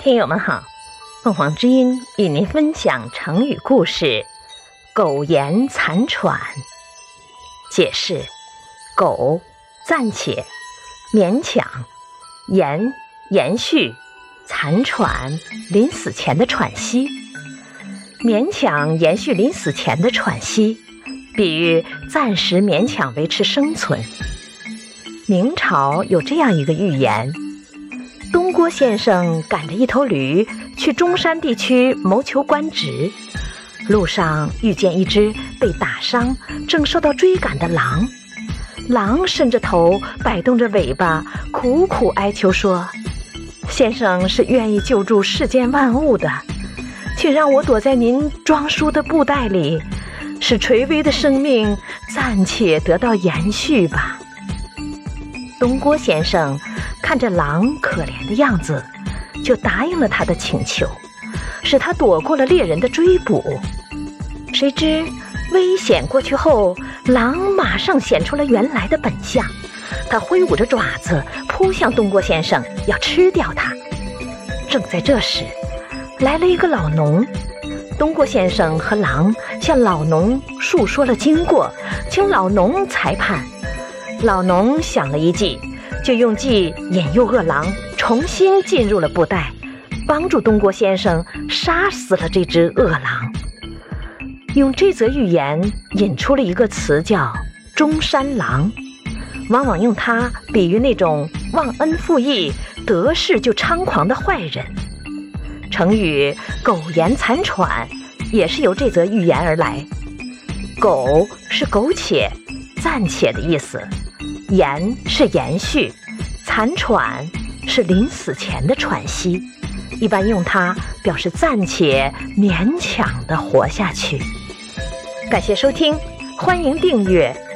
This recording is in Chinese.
听友们好，凤凰之音与您分享成语故事“苟延残喘”。解释：苟，暂且，勉强；延，延续；残喘，临死前的喘息。勉强延续临死前的喘息，比喻暂时勉强维持生存。明朝有这样一个寓言。东郭先生赶着一头驴去中山地区谋求官职，路上遇见一只被打伤、正受到追赶的狼。狼伸着头，摆动着尾巴，苦苦哀求说：“先生是愿意救助世间万物的，请让我躲在您装书的布袋里，使垂危的生命暂且得到延续吧。”东郭先生。看着狼可怜的样子，就答应了他的请求，使他躲过了猎人的追捕。谁知危险过去后，狼马上显出了原来的本相，他挥舞着爪子扑向东郭先生，要吃掉他。正在这时，来了一个老农。东郭先生和狼向老农述说了经过，请老农裁判。老农想了一计。就用计引诱恶狼重新进入了布袋，帮助东郭先生杀死了这只恶狼。用这则寓言引出了一个词，叫“中山狼”，往往用它比喻那种忘恩负义、得势就猖狂的坏人。成语“苟延残喘”也是由这则寓言而来。“苟”是苟且、暂且的意思。延是延续，残喘是临死前的喘息，一般用它表示暂且勉强的活下去。感谢收听，欢迎订阅。